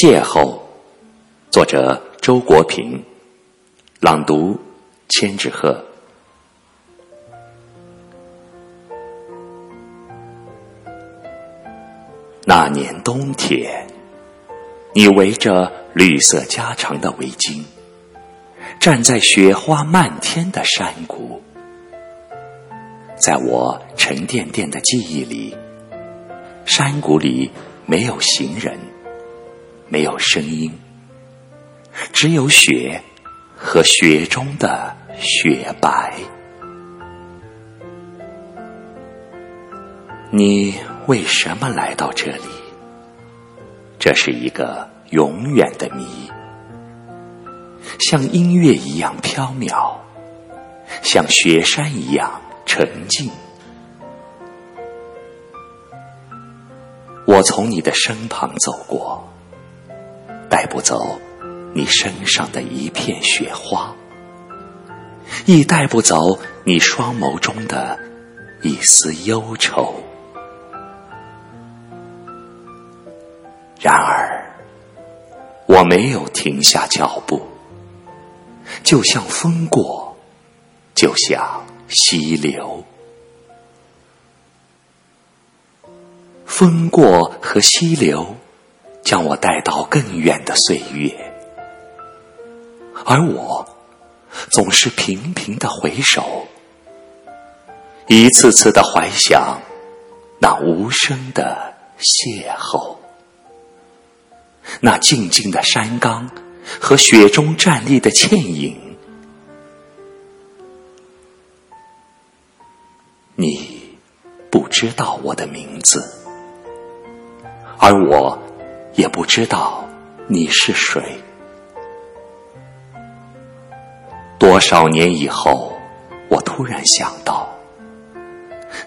邂逅，作者周国平，朗读千纸鹤。那年冬天，你围着绿色加长的围巾，站在雪花漫天的山谷，在我沉甸甸的记忆里，山谷里没有行人。没有声音，只有雪和雪中的雪白。你为什么来到这里？这是一个永远的谜，像音乐一样飘渺，像雪山一样沉静。我从你的身旁走过。带不走你身上的一片雪花，亦带不走你双眸中的一丝忧愁。然而，我没有停下脚步，就像风过，就像溪流。风过和溪流。将我带到更远的岁月，而我总是频频的回首，一次次的怀想那无声的邂逅，那静静的山岗和雪中站立的倩影。你不知道我的名字，而我。也不知道你是谁。多少年以后，我突然想到，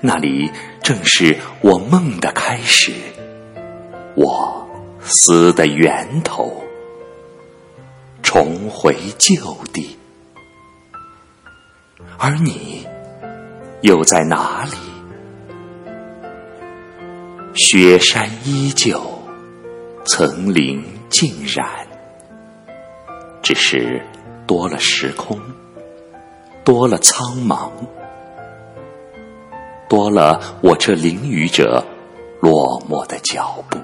那里正是我梦的开始，我死的源头，重回旧地。而你又在哪里？雪山依旧。层林尽染，只是多了时空，多了苍茫，多了我这淋雨者落寞的脚步。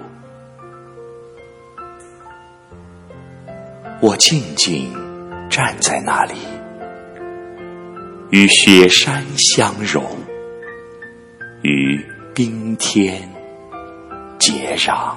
我静静站在那里，与雪山相融，与冰天接壤。